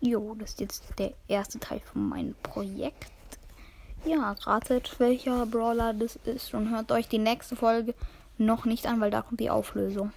Jo, das ist jetzt der erste Teil von meinem Projekt. Ja, ratet, welcher Brawler das ist und hört euch die nächste Folge noch nicht an, weil da kommt die Auflösung.